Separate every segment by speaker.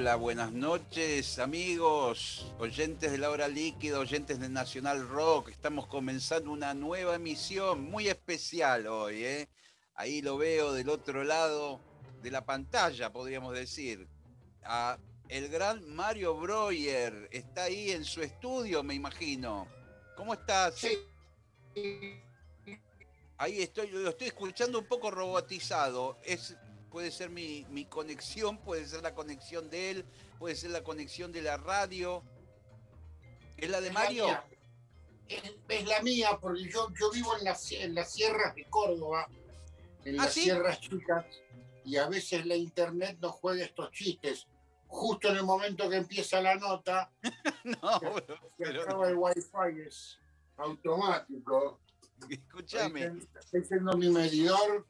Speaker 1: Hola, buenas noches amigos, oyentes de la hora líquida, oyentes de Nacional Rock. Estamos comenzando una nueva emisión muy especial hoy. ¿eh? Ahí lo veo del otro lado de la pantalla, podríamos decir. A el gran Mario Breuer está ahí en su estudio, me imagino. ¿Cómo estás?
Speaker 2: Sí.
Speaker 1: Ahí estoy, lo estoy escuchando un poco robotizado. Es, puede ser mi, mi conexión, puede ser la conexión de él, puede ser la conexión de la radio. ¿Es la de
Speaker 2: Es
Speaker 1: Mario?
Speaker 2: Es, es la mía, porque yo, yo vivo en las, en las sierras de Córdoba, en
Speaker 1: ¿Ah,
Speaker 2: las
Speaker 1: sí?
Speaker 2: sierras chicas, y a veces la internet nos juega estos chistes. Justo en el momento que empieza la nota,
Speaker 1: No,
Speaker 2: se
Speaker 1: pero
Speaker 2: acaba el wifi, es automático.
Speaker 1: escúchame.
Speaker 2: Estoy haciendo mi medidor,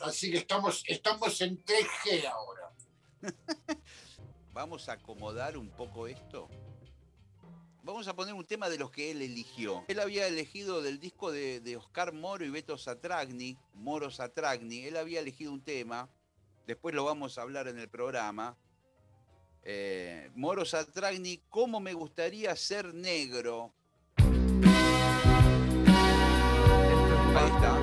Speaker 2: así que estamos, estamos en 3G ahora.
Speaker 1: Vamos a acomodar un poco esto. Vamos a poner un tema de los que él eligió. Él había elegido del disco de, de Oscar Moro y Beto Satragni, Moro Satragni, él había elegido un tema, después lo vamos a hablar en el programa. Eh, Moro Satragni, ¿cómo me gustaría ser negro? Ahí está.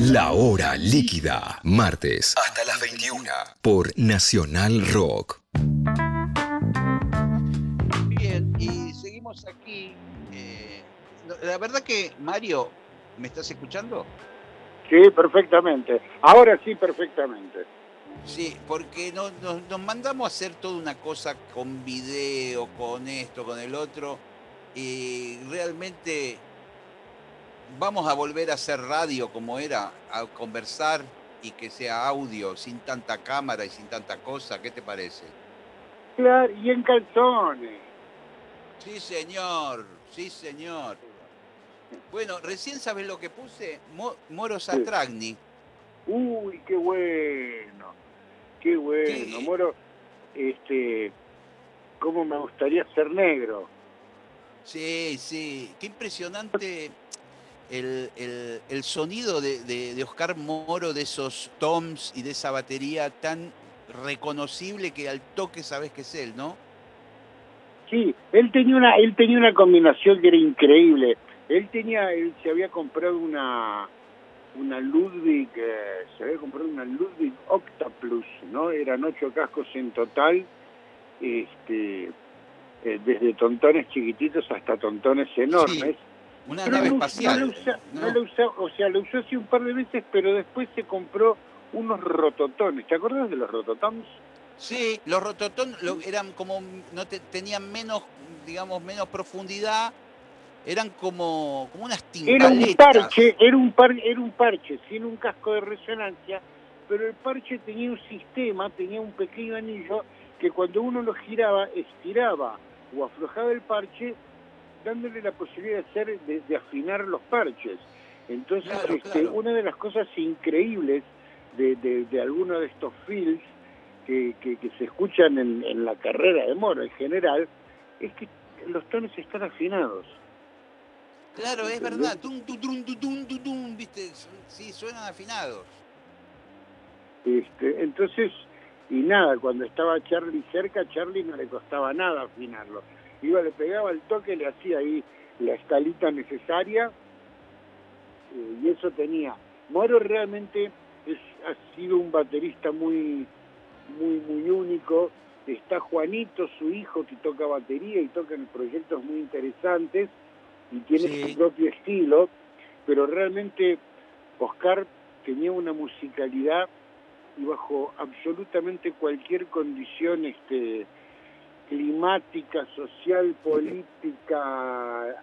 Speaker 3: La hora líquida, martes hasta las 21 por Nacional Rock.
Speaker 1: Bien, y seguimos aquí. eh, la verdad que, Mario, ¿me estás escuchando?
Speaker 4: Sí, perfectamente. Ahora sí, perfectamente.
Speaker 5: Sí, porque no- no- nos mandamos a hacer toda una cosa con video, con esto, con el otro, y realmente vamos a volver a hacer radio como era, a conversar y que sea audio, sin tanta cámara y sin tanta cosa. ¿Qué te parece?
Speaker 4: Claro, y en calzones.
Speaker 5: Sí, señor, sí, señor. Bueno, recién sabes lo que puse, Mo- Moro Satragni.
Speaker 4: Uy, qué bueno. Qué bueno.
Speaker 5: ¿Qué?
Speaker 4: Moro, este, cómo me gustaría ser negro.
Speaker 5: Sí, sí, qué impresionante el, el- el sonido de, de- de Oscar Moro, de esos toms y de esa batería tan reconocible que al toque sabes que es él, ¿no?
Speaker 4: Sí, él tenía una, él tenía una combinación que era increíble. Él tenía, él se había comprado una, una Ludwig, eh, se había comprado una Ludwig Octaplus, ¿no? Eran ocho cascos en total, este, eh, desde tontones chiquititos hasta tontones enormes.
Speaker 5: Una
Speaker 4: Pero
Speaker 5: nave espacial.
Speaker 4: No lo usa,
Speaker 5: ¿no?
Speaker 4: no lo usa- o sea, lo usó así un par de veces, pero después se compró unos rototones. ¿Te acuerdas de los rototones?
Speaker 5: Sí, los rototón lo- eran como, no te- tenían menos, digamos, menos profundidad, eran como, como unas
Speaker 4: Era un
Speaker 5: timbaletas.
Speaker 4: parche, era un par, era un parche sin un casco de resonancia, pero el parche tenía un sistema, tenía un pequeño anillo que cuando uno lo giraba, estiraba o aflojaba el parche, dándole la posibilidad de hacer, de, de afinar los parches. Entonces,
Speaker 5: Claro,
Speaker 4: este,
Speaker 5: claro.
Speaker 4: una de las cosas increíbles de, de, de alguno de estos films que, que, que se escuchan en, en la carrera de Moro en general, es que los tonos están afinados.
Speaker 5: Claro, es verdad. Tum, tum, tu, tum, ¿viste? Sí, suenan afinados.
Speaker 4: Este, entonces, y nada, cuando estaba Charlie cerca, Charlie no le costaba nada afinarlo. Iba, le pegaba el toque, le hacía ahí la escalita necesaria eh, y eso tenía. Moro realmente es, ha sido un baterista muy, muy, muy único. Está Juanito, su hijo, que toca batería y toca en proyectos muy interesantes y tiene
Speaker 5: Sí.
Speaker 4: su propio estilo, pero realmente Oscar tenía una musicalidad y bajo absolutamente cualquier condición este, climática, social, política,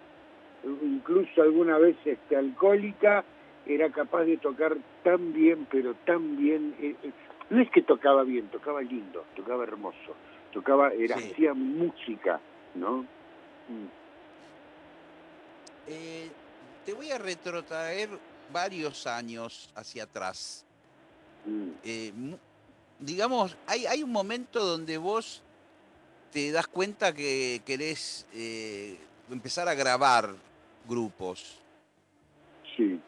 Speaker 4: incluso alguna vez este, alcohólica, era capaz de tocar tan bien, pero tan bien. eh, eh, no es que tocaba bien, tocaba lindo, tocaba hermoso, tocaba, era,
Speaker 5: Sí.
Speaker 4: hacía música, ¿no? Mm.
Speaker 5: Eh, te voy a retrotraer varios años hacia atrás.
Speaker 4: Mm.
Speaker 5: Eh, digamos, hay, hay un momento donde vos te das cuenta que querés eh, empezar a grabar grupos.
Speaker 4: Sí.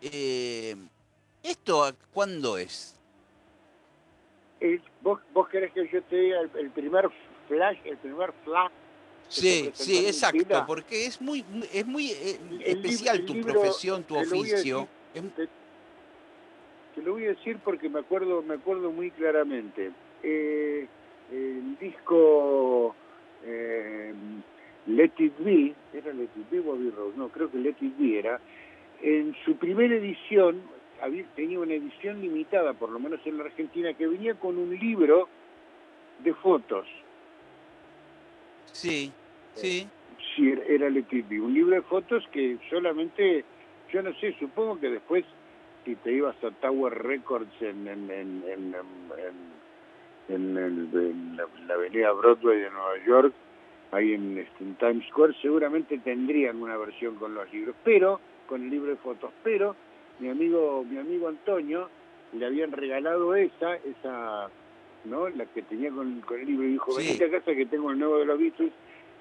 Speaker 5: Eh, ¿Esto a- cuándo es?
Speaker 4: ¿Vos, ¿Vos querés que yo te diga el, el primer flash, el primer flash?
Speaker 5: Sí, sí, exacto, porque es muy, es muy eh, especial tu
Speaker 4: libro,
Speaker 5: profesión, tu oficio. Es-
Speaker 4: Te, te lo voy a decir porque me acuerdo, me acuerdo muy claramente. Eh, el disco eh, Let It Be, ¿era Let It Be o Abbey Road? No, creo que Let It Be era. En su primera edición, había, tenía una edición limitada, por lo menos en la Argentina, que venía con un libro de fotos.
Speaker 5: Sí, sí.
Speaker 4: Sí, era- era Let It Be, un libro de fotos que solamente, yo no sé, supongo que después si te ibas a Tower Records en, en, en, en, en- el- en la, la avenida Broadway de Nueva York, ahí en, este, en Times Square, seguramente tendrían una versión con los libros, pero, con el libro de fotos, pero mi amigo, mi amigo Antonio le habían regalado esa, esa, ¿no? La que tenía con, con el libro y dijo,
Speaker 5: Sí.
Speaker 4: venite a casa que tengo el nuevo de los Beatles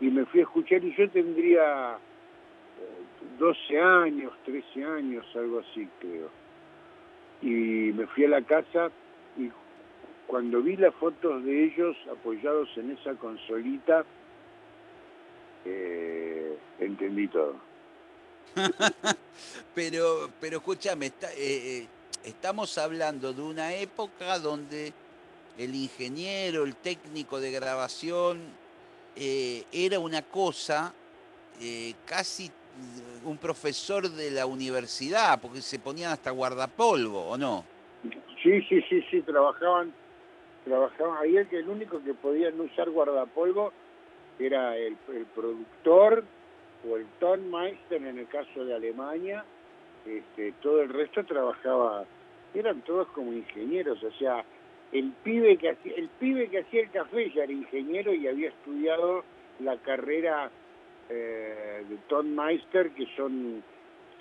Speaker 4: y me fui a escuchar y yo tendría eh, 12 años, 13 años, algo así creo. Y me fui a la casa y cuando vi las fotos de ellos apoyados en esa consolita, eh, entendí todo.
Speaker 5: Pero, pero escúchame, está- eh, eh, estamos hablando de una época donde el ingeniero, el técnico de grabación, eh, era una cosa eh, casi un profesor de la universidad, porque se ponían hasta guardapolvo, ¿o no?
Speaker 4: Sí, sí, sí, sí, trabajaban, trabajaban. Ahí el, el único que podía no usar guardapolvo era el, el productor o el tonmeister en el caso de Alemania. Este, todo el resto trabajaba, eran todos como ingenieros, o sea, el pibe que hacía, el pibe que hacía el café ya era ingeniero y había estudiado la carrera eh, de tonmeister, que son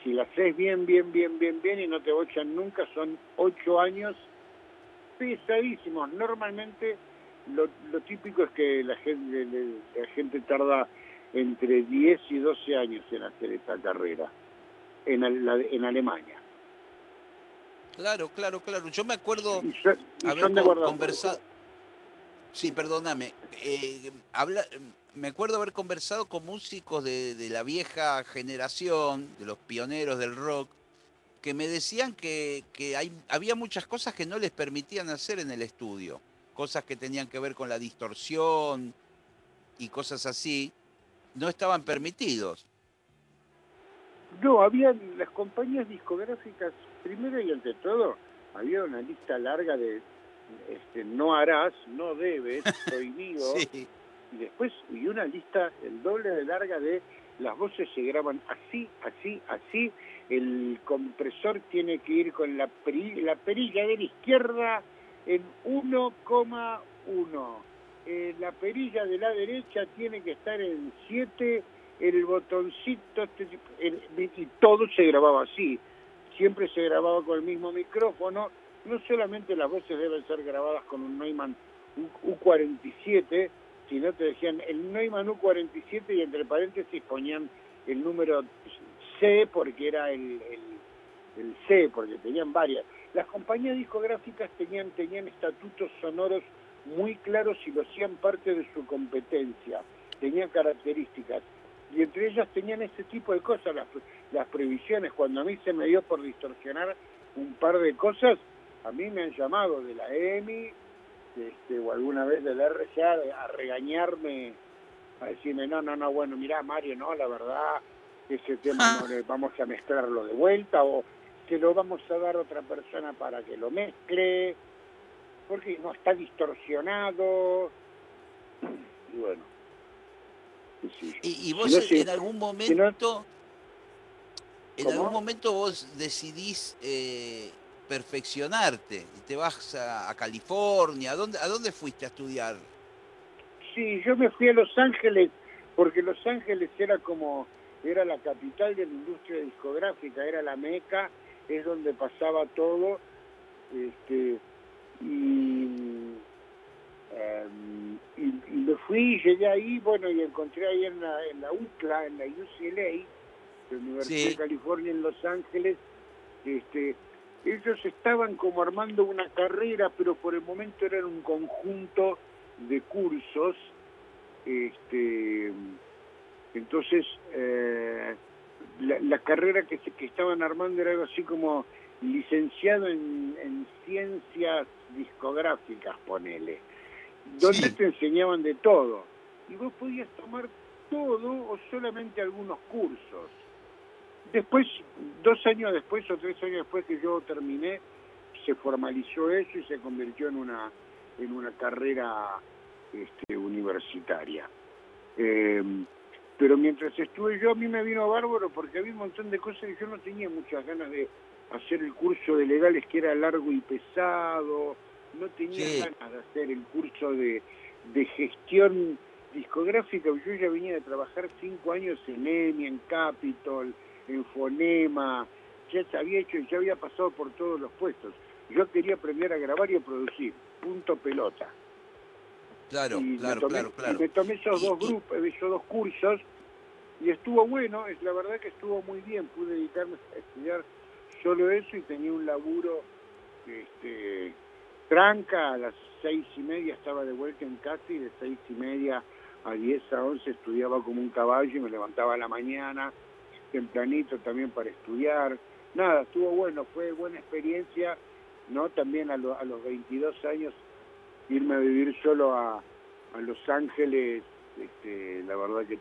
Speaker 4: si la haces bien, bien, bien, bien, bien y no te bochan nunca, son ocho años pesadísimos. Normalmente lo, lo típico es que la gente, la gente tarda entre 10 y 12 años en hacer esta carrera en, en Alemania.
Speaker 5: Claro, claro, claro. Yo me acuerdo
Speaker 4: y son, y
Speaker 5: haber con- conversado. Sí, perdóname. Eh, habla, me acuerdo haber conversado con músicos de, de la vieja generación, de los pioneros del rock, que me decían que, que hay, había muchas cosas que no les permitían hacer en el estudio. Cosas que tenían que ver con la distorsión y cosas así, no estaban permitidos.
Speaker 4: No, había las compañías discográficas, primero y ante todo, había una lista larga de este, no harás, no debes, prohibido,
Speaker 5: Sí,
Speaker 4: y después y una lista el doble de larga de las voces se graban así, así, así, el compresor tiene que ir con la, peri- la perilla de la izquierda en 1,1, Eh, la perilla de la derecha tiene que estar en 7, el botoncito, este- el- y todo se grababa así, siempre se grababa con el mismo micrófono, no solamente las voces deben ser grabadas con un Neumann U- U47, sino te decían el Neumann U47 y entre paréntesis ponían el número C porque era el, el, C, porque tenían varias. Las compañías discográficas tenían, tenían estatutos sonoros muy claros y lo hacían parte de su competencia, tenían características. Y entre ellas tenían ese tipo de cosas, las, las previsiones. Cuando a mí se me dio por distorsionar un par de cosas, a mí me han llamado de la EMI este, o alguna vez del RCA a regañarme, a decirme, no, no, no, bueno, mirá Mario, no, la verdad, ese tema no le vamos a mezclarlo de vuelta o se lo vamos a dar a otra persona para que lo mezcle, porque no está distorsionado. Y bueno.
Speaker 5: Y, y vos
Speaker 4: Si no,
Speaker 5: en-
Speaker 4: si-
Speaker 5: en algún
Speaker 4: si no-
Speaker 5: momento, en algún momento vos decidís eh, perfeccionarte y te vas a, a California. ¿A dónde, ¿A dónde fuiste a estudiar?
Speaker 4: Sí, yo me fui a Los Ángeles porque Los Ángeles era como, era la capital de la industria discográfica, era la meca, es donde pasaba todo, este, y, em, y, y me fui, llegué ahí, bueno, y encontré ahí en la, en la UCLA, en la UCLA, la Universidad
Speaker 5: Sí.
Speaker 4: de California en Los Ángeles, este, ellos estaban como armando una carrera, pero por el momento eran un conjunto de cursos. Este, entonces, eh, la, la carrera que, se- que estaban armando era algo así como licenciado en, en ciencias discográficas, ponele, donde
Speaker 5: Sí.
Speaker 4: te enseñaban de todo. Y vos podías tomar todo o solamente algunos cursos. Después, dos años después o tres años después que yo terminé, se formalizó eso y se convirtió en una en una carrera este, universitaria. Eh, pero mientras estuve yo, a mí me vino bárbaro porque había un montón de cosas que yo no tenía muchas ganas de hacer el curso de legales que era largo y pesado, no tenía
Speaker 5: Sí.
Speaker 4: ganas de hacer el curso de, de gestión discográfica, yo ya venía de trabajar cinco años en EMI, en Capitol, en Fonema, ya se había hecho, ya había pasado por todos los puestos. Yo quería aprender a grabar y a producir, punto pelota.
Speaker 5: Claro,
Speaker 4: y
Speaker 5: claro,
Speaker 4: tomé,
Speaker 5: claro, claro.
Speaker 4: y me tomé esos dos grupos, esos dos cursos y estuvo bueno, es la verdad que estuvo muy bien, pude dedicarme a estudiar solo eso y tenía un laburo este, tranca, a las seis y media estaba de vuelta en casa y de seis y media a diez a once estudiaba como un caballo y me levantaba a la mañana, tempranito también para estudiar. Nada, estuvo bueno, fue buena experiencia, ¿no? También a, lo- a los 22 años irme a vivir solo a, a Los Ángeles, este, la verdad que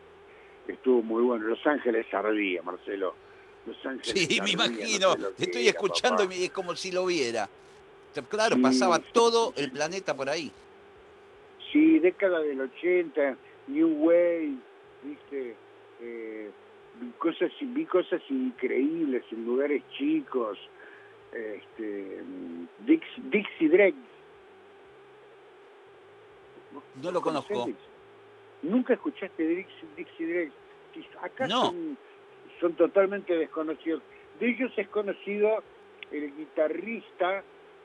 Speaker 4: estuvo muy bueno. Los Ángeles ardía, Marcelo. Los Ángeles
Speaker 5: Sí, me imagino.
Speaker 4: no sé
Speaker 5: Estoy
Speaker 4: era,
Speaker 5: escuchando
Speaker 4: papá.
Speaker 5: y es como si lo viera. Claro,
Speaker 4: Sí,
Speaker 5: pasaba todo el planeta por ahí.
Speaker 4: Sí, década del 80, New Wave, viste, eh, vi cosas, vi cosas increíbles en lugares chicos, este, Dix, Dixie Dregs.
Speaker 5: No lo
Speaker 4: ¿Conocés
Speaker 5: conozco.
Speaker 4: Dixie? ¿Nunca escuchaste Dixie, Dixie Acá
Speaker 5: No.
Speaker 4: son, son totalmente desconocidos. De ellos es conocido el guitarrista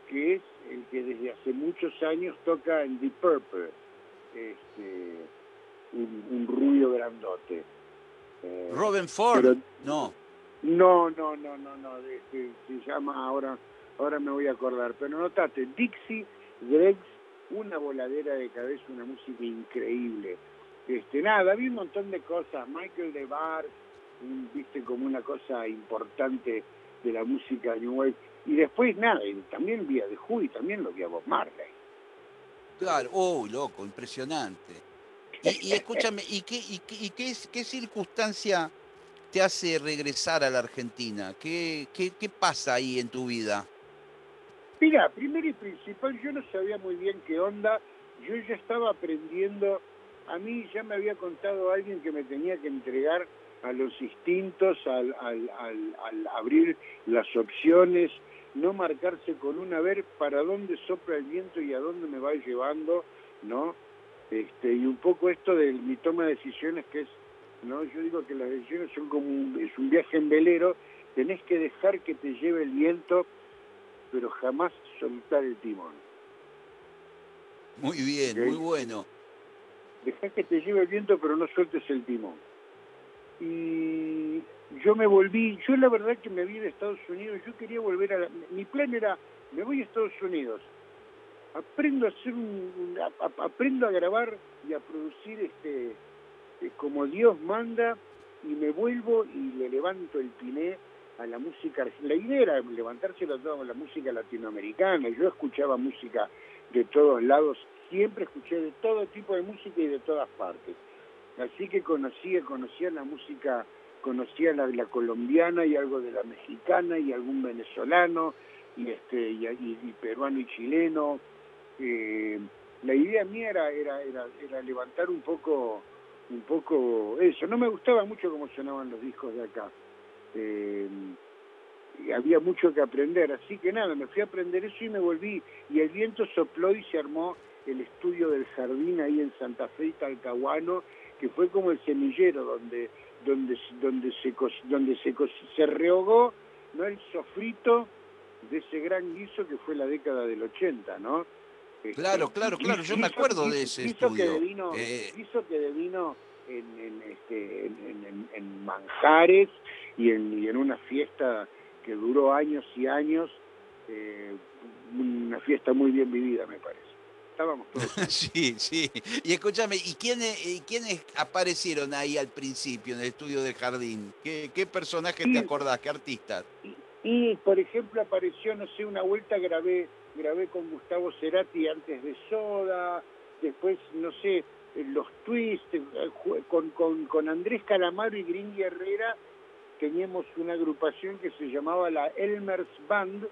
Speaker 4: que es el que desde hace muchos años toca en Deep Purple, este, un, un rubio grandote. Eh,
Speaker 5: Robin Ford.
Speaker 4: pero-
Speaker 5: No.
Speaker 4: no, no, no, no, no, se llama ahora, ahora me voy a acordar, pero notate, Dixie Dregs, una voladera de cabeza, una música increíble. Este, nada, vi un montón de cosas, Michael DeBar, un- viste como una cosa importante de la música New Wave, y después nada, también vi a The Who y también lo vi a Bob Marley.
Speaker 5: Claro. Uy, loco, impresionante. Y, escúchame, ¿y, qué, y, qué, y qué, qué circunstancia te hace regresar a la Argentina? ¿Qué, qué, qué pasa ahí en tu vida?
Speaker 4: Mira, primero y principal, yo no sabía muy bien qué onda, yo ya estaba aprendiendo, a mí ya me había contado alguien que me tenía que entregar a los instintos, al, al, al, al abrir las opciones, no marcarse con una, ver para dónde sopla el viento y a dónde me va llevando, ¿no? Este, y un poco esto de mi toma de decisiones que es, ¿no? Yo digo que las decisiones son como un, es un viaje en velero, tenés que dejar que te lleve el viento pero jamás soltar el timón.
Speaker 5: Muy bien, muy bueno.
Speaker 4: Dejá que te lleve el viento, pero no sueltes el timón. Y yo me volví, yo la verdad que me vi de Estados Unidos, yo quería volver a la, mi plan era, me voy a Estados Unidos, aprendo a hacer un, un- a- a- aprendo a grabar y a producir este eh, como Dios manda y me vuelvo y le levanto el piné a la música la idea era levantárselo a toda la música latinoamericana. Yo escuchaba música de todos lados siempre escuché de todo tipo de música y de todas partes. Así que conocía conocía la música conocía la, la colombiana y algo de la mexicana y algún venezolano y este y peruano y chileno. Eh, la idea mía era, era era era levantar un poco un poco eso. No me gustaba mucho cómo sonaban los discos de acá Y había mucho que aprender así que nada me fui a aprender eso y me volví y el viento sopló y se armó el estudio del jardín ahí en Santa Fe y Talcahuano que fue como el semillero donde donde donde se donde se se rehogó no el sofrito de ese gran guiso que fue la década del 80 no Este,
Speaker 5: Claro, claro, claro, yo me acuerdo de ese
Speaker 4: guiso que
Speaker 5: estudio.
Speaker 4: devino-
Speaker 5: Eh,
Speaker 4: guiso que devino en, en, este, en, en- manjares y en, y en una fiesta que duró años y años, eh, una fiesta muy bien vivida, me parece. Estábamos todos.
Speaker 5: Sí, sí. Y escúchame, ¿y quiénes, y quiénes aparecieron ahí al principio en el estudio del jardín? ¿Qué, qué personajes
Speaker 4: Sí.
Speaker 5: te acordás? ¿Qué artistas?
Speaker 4: Y, por ejemplo, apareció, no sé, una vuelta grabé grabé con Gustavo Cerati antes de Soda, después, no sé, los twists, eh, con, con, con Andrés Calamaro y Gringy Herrera teníamos una agrupación que se llamaba la Elmers Band.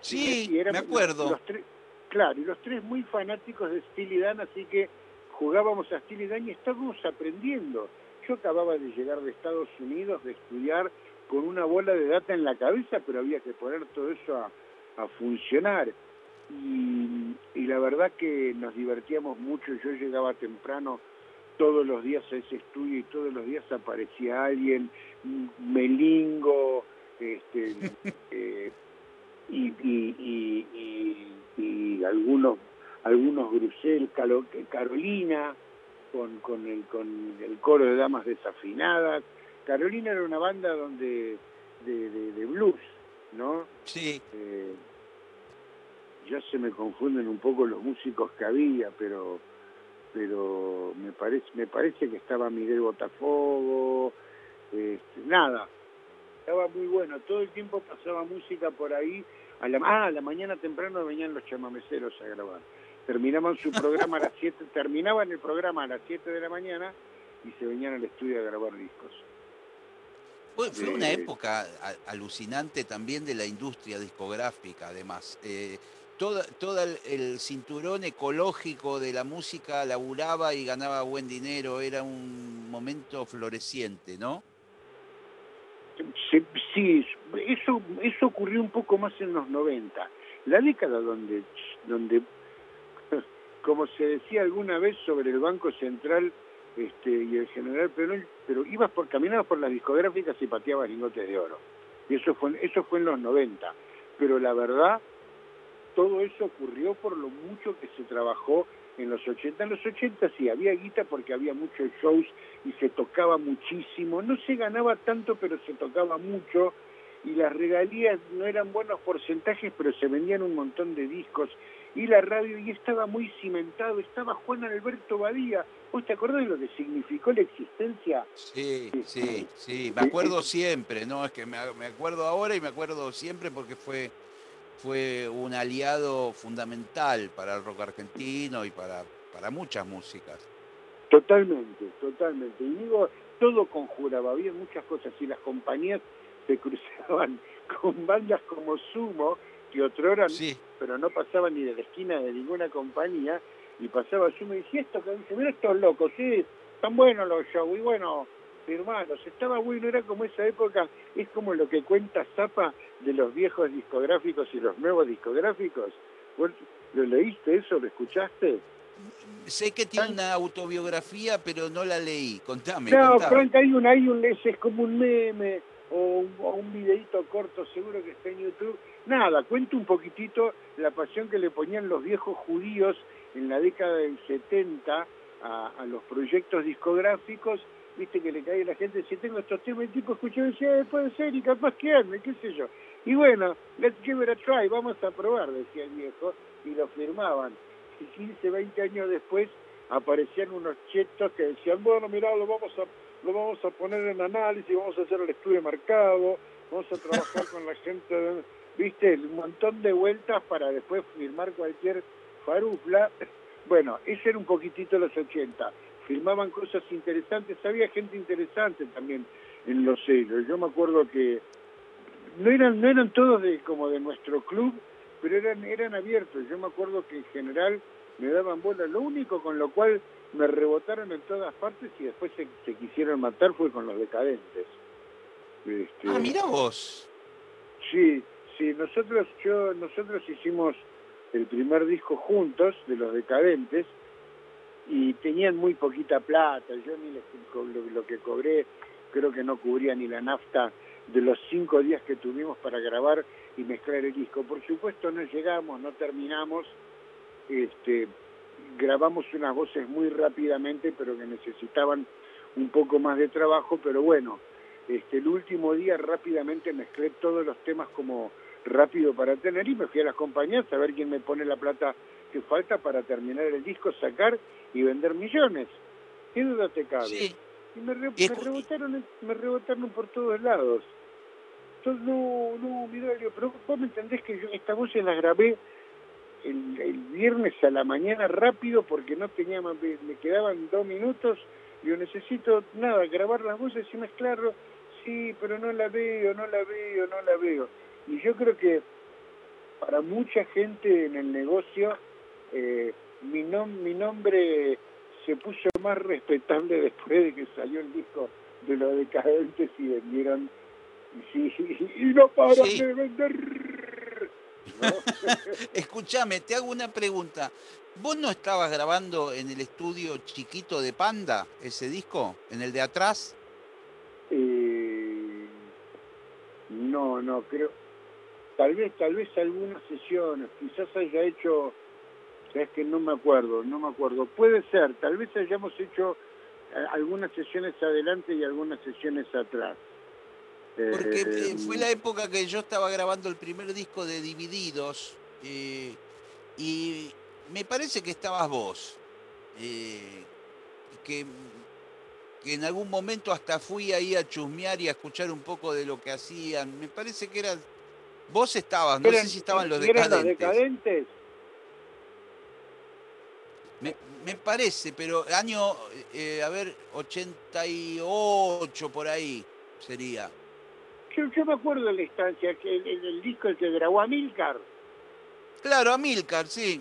Speaker 5: Sí,
Speaker 4: y
Speaker 5: me acuerdo.
Speaker 4: Los, los tres, claro, y los tres muy fanáticos de Steely Dan, así que jugábamos a Steely Dan y estábamos aprendiendo. Yo acababa de llegar de Estados Unidos, de estudiar con una bola de data en la cabeza, pero había que poner todo eso a, a funcionar. Y, y la verdad que nos divertíamos mucho, yo llegaba temprano todos los días a ese estudio y todos los días aparecía alguien, melingo, este, eh, y, y, y, y- y algunos algunos Grusel, Carolina, con, con, el, con el coro de damas desafinadas. Carolina era una banda donde de, de, de blues, ¿no?
Speaker 5: Sí,
Speaker 4: Eh, ya se me confunden un poco los músicos que había, pero pero me parece me parece que estaba Miguel Botafogo, este, nada, estaba muy bueno, todo el tiempo pasaba música por ahí, a la, ah, a la mañana temprano venían los chamameceros a grabar, terminaban su programa a las 7, terminaban el programa a las 7 de la mañana y se venían al estudio a grabar discos.
Speaker 5: Fue, fue una
Speaker 4: Eh,
Speaker 5: época alucinante también de la industria discográfica, además. Eh, toda, todo el, cinturón ecológico de la música laburaba y ganaba buen dinero. Era un momento floreciente, ¿no?
Speaker 4: Se- sí, eso, eso ocurrió un poco más en los 90. La década donde, donde como se decía alguna vez sobre el Banco Central este, y el General Perón, pero ibas por, caminabas por las discográficas y pateabas lingotes de oro. Y eso fue, eso fue en los 90. Pero la verdad, todo eso ocurrió por lo mucho que se trabajó en los 80. En los 80 sí, había guita porque había muchos shows y se tocaba muchísimo. No se ganaba tanto, pero se tocaba mucho. Y las regalías no eran buenos porcentajes, pero se vendían un montón de discos. Y la radio, y estaba muy cimentado. Estaba Juan Alberto Badía. ¿Vos te acordás de lo que significó la existencia?
Speaker 5: Sí,
Speaker 4: Sí,
Speaker 5: sí. Me acuerdo siempre, ¿no? Es que me, me acuerdo ahora y me acuerdo siempre porque fue, fue un aliado fundamental para el rock argentino y para, para muchas músicas.
Speaker 4: Totalmente, totalmente. Y digo, todo conjuraba, había muchas cosas y las compañías se cruzaban con bandas como Sumo, que otrora,
Speaker 5: Sí,
Speaker 4: pero no pasaban ni de la esquina de ninguna compañía, y pasaba Sumo y decía esto, que dice, mira estos locos, sí, están buenos los shows, y bueno, hermanos, estaba bueno, era como esa época, es como lo que cuenta Zapa de los viejos discográficos y los nuevos discográficos. ¿Vos ¿Lo leíste eso? ¿Lo escuchaste?
Speaker 5: sé que tiene una autobiografía, pero no la leí. Contame,
Speaker 4: No,
Speaker 5: contame.
Speaker 4: Frank, hay un, hay un, ese es como un meme o un, o un videito corto, seguro que está en YouTube. Nada, cuento un poquitito la pasión que le ponían los viejos judíos en la década del 70 a, a los proyectos discográficos. Viste que le cae a la gente, si tengo estos temas, el tipo escuchó y decía, "Eh, puede ser, y capaz que ande, qué sé yo. Y bueno, let's give it a try, vamos a probar, decía el viejo, y lo firmaban. Y 15, 20 años después aparecían unos chetos que decían, bueno, mirá, lo vamos a lo vamos a poner en análisis, vamos a hacer el estudio de mercado, vamos a trabajar con la gente, de- viste, un montón de vueltas para después firmar cualquier farufla. Bueno, ese era un poquitito los 80. Firmaban cosas interesantes, había gente interesante también en los sellos. Yo me acuerdo que no eran no eran todos de como de nuestro club, pero eran eran abiertos. Yo me acuerdo que en general me daban bola. Lo único con lo cual me rebotaron en todas partes y después se, se quisieron matar fue con los decadentes. Este,
Speaker 5: Ah, mira vos.
Speaker 4: Sí, sí, nosotros yo nosotros hicimos el primer disco juntos de los decadentes y tenían muy poquita plata, yo ni les, lo que cobré creo que no cubría ni la nafta de los cinco días que tuvimos para grabar y mezclar el disco. Por supuesto no llegamos, no terminamos, este, grabamos unas voces muy rápidamente pero que necesitaban un poco más de trabajo, pero bueno, este, el último día rápidamente mezclé todos los temas como rápido para tener y me fui a las compañías a ver quién me pone la plata que falta para terminar el disco, sacar y vender millones. ¿Qué duda te cabe?
Speaker 5: Sí.
Speaker 4: Y me, re-
Speaker 5: Y
Speaker 4: me rebotaron, me rebotaron por todos lados. Entonces, no, no, Leo, pero vos me entendés que yo estas voces las grabé el, el viernes a la mañana rápido porque no tenía más, me me quedaban dos minutos. Yo necesito, nada, grabar las voces y mezclarlo. Sí, pero no la veo, no la veo, no la veo. Y yo creo que para mucha gente en el negocio, eh, mi, nom- mi nombre se puso más respetable después de que salió el disco de los decadentes y vendieron y, sí, y no paran
Speaker 5: Sí.
Speaker 4: de vender. ¿no?
Speaker 5: Escúchame, te hago una pregunta. ¿Vos no estabas grabando en el estudio chiquito de Panda ese disco? ¿En el de atrás?
Speaker 4: Eh, no, no, creo. Tal vez, tal vez algunas sesiones, quizás haya hecho, es que no me acuerdo, no me acuerdo. Puede ser, tal vez hayamos hecho eh, algunas sesiones adelante y algunas sesiones atrás.
Speaker 5: Porque
Speaker 4: Eh,
Speaker 5: eh, fue la época que yo estaba grabando el primer disco de Divididos eh, y me parece que estabas vos. eh, que, que en algún momento hasta fui ahí a chusmear y a escuchar un poco de lo que hacían. Me parece que era... Vos estabas, no sé
Speaker 4: ¿eran-
Speaker 5: si estaban los
Speaker 4: eran los
Speaker 5: decadentes. Me, me parece, pero año, eh, a ver, 88 por ahí sería.
Speaker 4: Yo, yo me acuerdo de la instancia, que el, el- el disco el que grabó Amilcar.
Speaker 5: Claro, Amilcar, sí.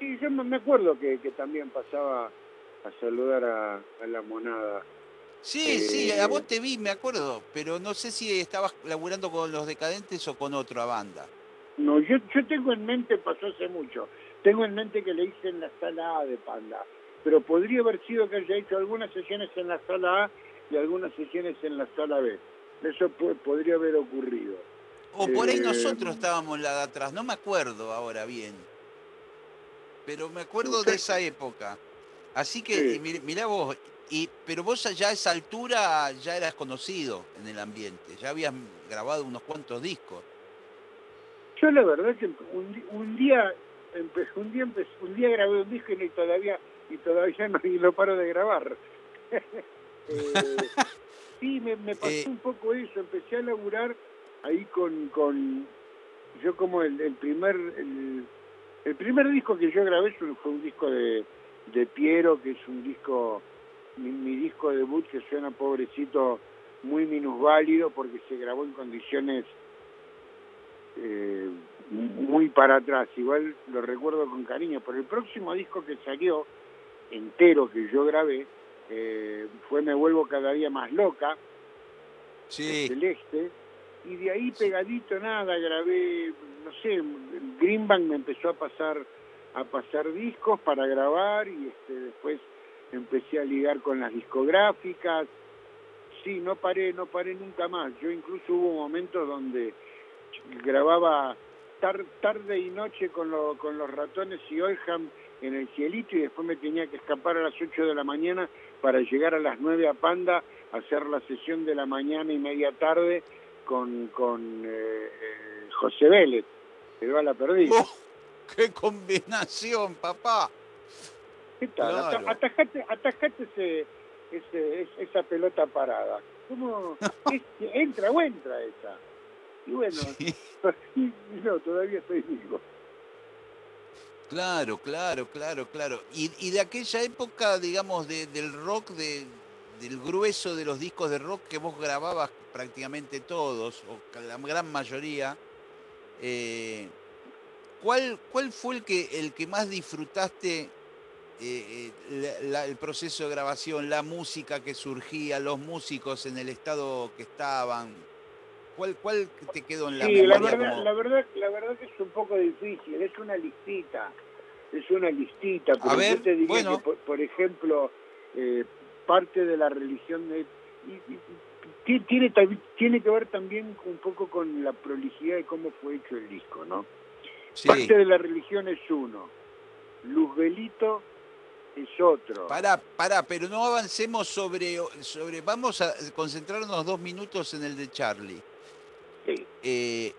Speaker 4: Sí, yo me acuerdo que, que también pasaba a saludar a, a la monada.
Speaker 5: Sí, sí,
Speaker 4: Eh,
Speaker 5: a vos te vi, me acuerdo, pero no sé si estabas laburando con los decadentes o con otra banda.
Speaker 4: No, yo, yo tengo en mente, pasó hace mucho, tengo en mente que le hice en la sala A de Panda, pero podría haber sido que haya hecho algunas sesiones en la sala A y algunas sesiones en la sala B. Eso podría haber ocurrido.
Speaker 5: O por ahí
Speaker 4: Eh,
Speaker 5: nosotros estábamos la de atrás, no me acuerdo ahora bien. Pero me acuerdo de esa época. Así que,
Speaker 4: Sí.
Speaker 5: y mirá vos, y, pero vos ya a esa altura ya eras conocido en el ambiente, ya habías grabado unos cuantos discos.
Speaker 4: Yo la verdad que un, un día un día un día grabé un disco y todavía y todavía no y lo paro de grabar. Eh, sí, me, me pasó
Speaker 5: Eh.
Speaker 4: un poco eso. Empecé a laburar ahí con con yo como el, el primer el, el primer disco que yo grabé fue fue un disco de de Piero que es un disco mi, mi disco debut que suena pobrecito muy minusválido porque se grabó en condiciones eh, muy para atrás. Igual lo recuerdo con cariño. Pero el próximo disco que salió, entero que yo grabé, eh, fue Me Vuelvo Cada Día Más Loca,
Speaker 5: Sí,
Speaker 4: Celeste. Y de ahí pegadito nada, grabé, no sé, Greenbank me empezó a pasar a pasar discos para grabar y este, después empecé a ligar con las discográficas. Sí, no paré, no paré nunca más. Yo incluso hubo momentos donde grababa tar- tarde y noche con, lo- con los ratones y Olham en el cielito y después me tenía que escapar a las 8 de la mañana para llegar a las 9 a Panda a hacer la sesión de la mañana y media tarde con, con eh, eh, José Vélez, va a la perdida.
Speaker 5: ¡Oh! ¡Qué combinación, papá!
Speaker 4: ¿Qué tal?
Speaker 5: claro.
Speaker 4: Atajate, atajate ese, ese, es- esa pelota parada. ¿Cómo? Es- ¿Entra o entra esa? Y bueno,
Speaker 5: Sí.
Speaker 4: no, todavía estoy vivo.
Speaker 5: Claro, claro, claro, claro. Y, y de aquella época, digamos, de- del rock, de, del grueso de los discos de rock que vos grababas prácticamente todos, o la gran mayoría, eh, ¿cuál, ¿cuál fue el que, el que más disfrutaste eh, eh, la- la- el proceso de grabación, la música que surgía, los músicos en el estado que estaban? ¿Cuál, cuál te quedó en la
Speaker 4: Sí, la verdad,
Speaker 5: como-
Speaker 4: la verdad, la verdad que es un poco difícil, es una listita, es una listita, pero
Speaker 5: ver,
Speaker 4: yo te diría
Speaker 5: bueno.
Speaker 4: que, por, por ejemplo, eh, parte de la religión de... y- y- ti- tiene, tiene que ver también un poco con la prolijidad de cómo fue hecho el disco, ¿no?
Speaker 5: Sí.
Speaker 4: Parte de la religión es uno, Luzbelito es otro.
Speaker 5: Pará, pará, pero no avancemos sobre, sobre. Vamos a concentrarnos dos minutos en el de Charlie.
Speaker 4: Sí.
Speaker 5: Eh,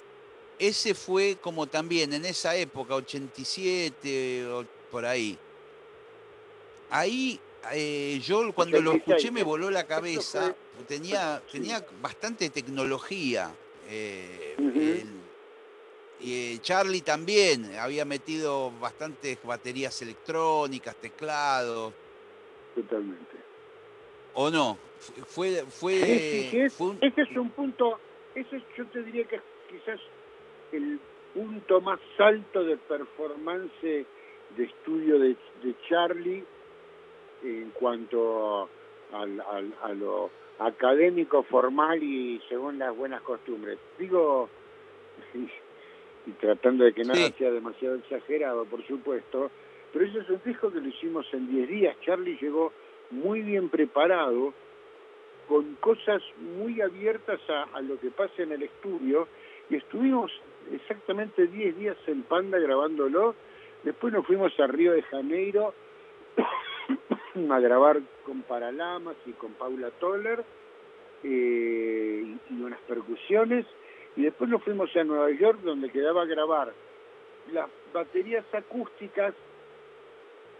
Speaker 5: ese fue como también en esa época, 87 o por ahí. Ahí eh, yo cuando lo
Speaker 4: 86,
Speaker 5: escuché me voló la cabeza. Tenía,
Speaker 4: sí.
Speaker 5: tenía bastante tecnología. eh, el- y Charlie también había metido bastantes baterías electrónicas, teclados.
Speaker 4: Totalmente.
Speaker 5: ¿O no? Fu- Fue, fue,
Speaker 4: sí, sí, es-
Speaker 5: fue un-
Speaker 4: Ese es un punto, ese es, yo te diría que es quizás el punto más alto de performance de estudio de, de Charlie en cuanto al, al- a lo académico, formal y según las buenas costumbres. Digo, y, y tratando de que nada
Speaker 5: Sí.
Speaker 4: sea demasiado exagerado, por supuesto, pero ese es un disco que lo hicimos en 10 días. Charlie llegó muy bien preparado, con cosas muy abiertas a, lo que pasa en el estudio, y estuvimos exactamente 10 días en Panda grabándolo. Después nos fuimos a Río de Janeiro a grabar con Paralamas y con Paula Toller eh, y, unas percusiones. Y después nos fuimos a Nueva York, donde quedaba grabar las baterías acústicas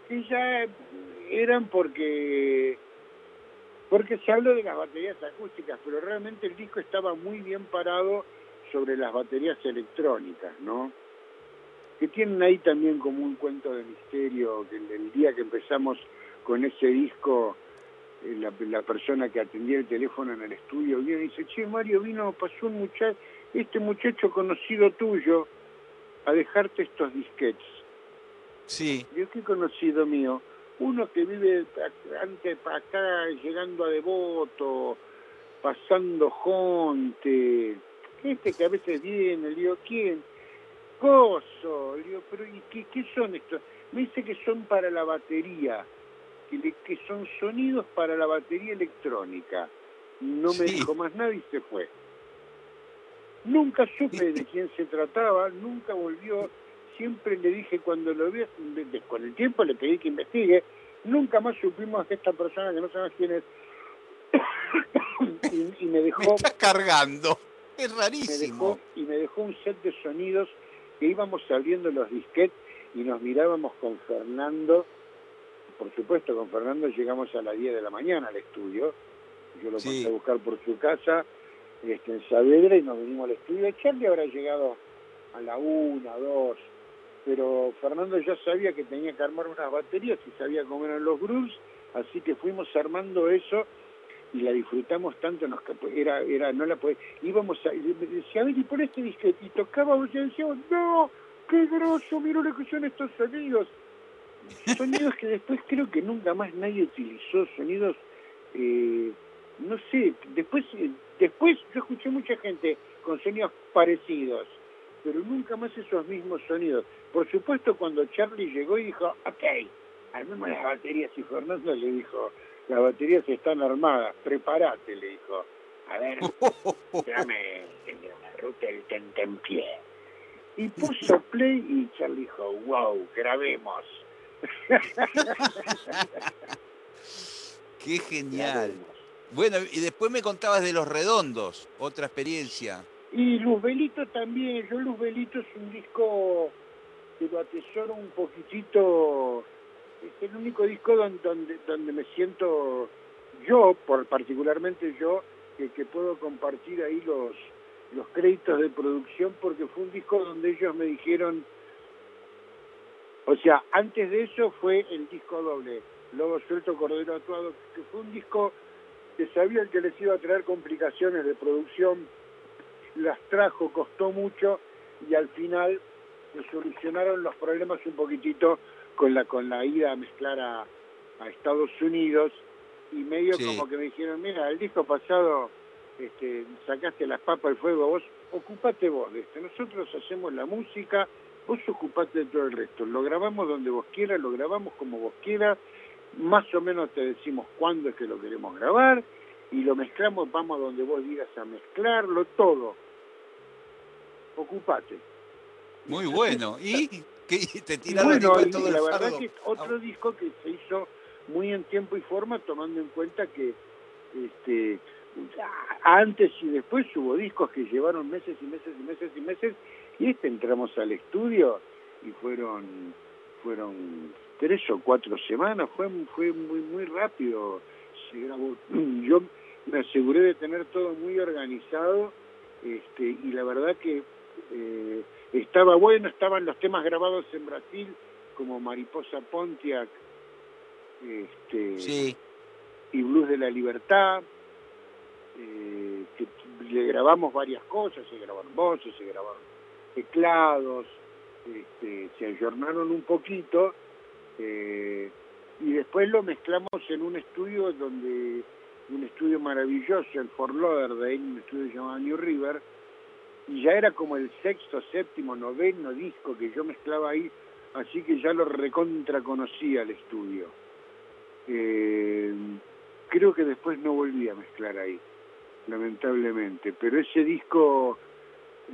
Speaker 4: que ya eran porque porque se habló de las baterías acústicas, pero realmente el disco estaba muy bien parado sobre las baterías electrónicas, ¿no? que tienen ahí también como un cuento de misterio, que el, el día que empezamos con ese disco, eh, la, la persona que atendía el teléfono en el estudio viene y dice, che Mario, vino, pasó un muchacho, este muchacho conocido tuyo, a dejarte estos disquets.
Speaker 5: Sí.
Speaker 4: Yo qué conocido mío, uno que vive antes para acá, llegando a Devoto, pasando Jonte, este que a veces viene, le digo, ¿quién? Coso, le digo, pero ¿y qué, qué son estos? Me dice que son para la batería, que, le- que son sonidos para la batería electrónica. No me dijo más nada y se fue. Nunca supe de quién se trataba, nunca volvió. Siempre le dije cuando lo vi, con el tiempo le pedí que investigue. Nunca más supimos que esta persona que no sabemos quién es y, y me
Speaker 5: Me
Speaker 4: dejó
Speaker 5: está cargando. Es
Speaker 4: me
Speaker 5: rarísimo.
Speaker 4: dejó y me dejó un set de sonidos que íbamos abriendo los disquetes y nos mirábamos con Fernando. Por supuesto, con Fernando llegamos a las 10 de la mañana al estudio. Yo lo
Speaker 5: Sí.
Speaker 4: pasé a buscar por su casa este, en Saavedra y nos vinimos al estudio. Charlie habrá llegado a la 1, 2, pero Fernando ya sabía que tenía que armar unas baterías y sabía cómo eran los grooves, así que fuimos armando eso y la disfrutamos tanto nos que- era era no la podía íbamos a me decía a ver y por este disquete y tocábamos y decíamos no qué grosso mira lo que son estos sonidos. Sonidos que después creo que nunca más nadie utilizó sonidos eh, no sé después eh, después yo escuché mucha gente con sonidos parecidos pero nunca más esos mismos sonidos por supuesto cuando Charlie llegó y dijo ok armemos las baterías y Fernando le dijo las baterías están armadas, prepárate, le dijo. A ver, dame una ruta del tentempié. Y puso play y Charlie dijo, wow, grabemos.
Speaker 5: Qué genial.
Speaker 4: grabemos.
Speaker 5: Bueno, y después me contabas de Los Redondos, otra experiencia.
Speaker 4: Y Luz Belito también, yo Luz Belito es un disco que lo atesoro un poquitito, es el único disco donde, donde, donde me siento yo, por particularmente yo, que, que puedo compartir ahí los, los créditos de producción porque fue un disco donde ellos me dijeron, o sea, antes de eso fue el disco doble, Lobo Suelto, Cordero Atuado, que fue un disco que sabían que les iba a traer complicaciones de producción, las trajo, costó mucho y al final se solucionaron los problemas un poquitito con la con la ida a mezclar a, a Estados Unidos y medio
Speaker 5: Sí.
Speaker 4: como que me dijeron, mira, el disco pasado este, sacaste las papas al fuego, vos ocupate vos de esto, nosotros hacemos la música, vos ocupate de todo el resto, lo grabamos donde vos quieras, lo grabamos como vos quieras, más o menos te decimos cuándo es que lo queremos grabar y lo mezclamos, vamos a donde vos digas a mezclarlo, todo. Ocupate.
Speaker 5: Muy bueno. ¿Y qué te tiraron
Speaker 4: bueno,
Speaker 5: igual todo el
Speaker 4: la verdad
Speaker 5: fardo?
Speaker 4: que es otro disco que se hizo muy en tiempo y forma, tomando en cuenta que este antes y después hubo discos que llevaron meses y meses y meses y meses, y este entramos al estudio y fueron fueron tres o cuatro semanas, fue fue muy muy rápido. Se grabó. Yo me aseguré de tener todo muy organizado, este y la verdad que eh, estaba bueno, estaban los temas grabados en Brasil, como Mariposa Pontiac, este,
Speaker 5: Sí,
Speaker 4: y Blues de la Libertad, eh, que le grabamos varias cosas, se grabaron voces, se grabaron teclados, este, se ayornaron un poquito, eh, y después lo mezclamos en un estudio donde, un estudio maravilloso, el Fort Lauderdale, un estudio llamado New River, y ya era como el sexto, séptimo, noveno disco que yo mezclaba ahí, así que ya lo recontra conocía el estudio. Eh, creo que después no volví a mezclar ahí, lamentablemente, pero ese disco,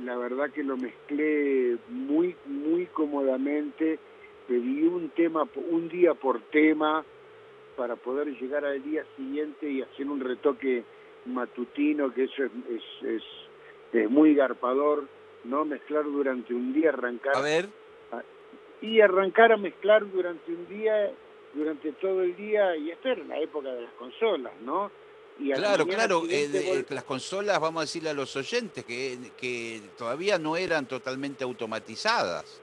Speaker 4: la verdad que lo mezclé muy, muy cómodamente, pedí un tema, un día por tema, para poder llegar al día siguiente y hacer un retoque matutino, que eso es, es, es, es muy garpador, ¿no? Mezclar durante un día, arrancar
Speaker 5: a ver,
Speaker 4: y arrancar a mezclar durante un día, durante todo el día, y esta era la época de las consolas, ¿no? Y
Speaker 5: claro, claro, eh, las consolas, vamos a decirle a los oyentes, que, que todavía no eran totalmente automatizadas.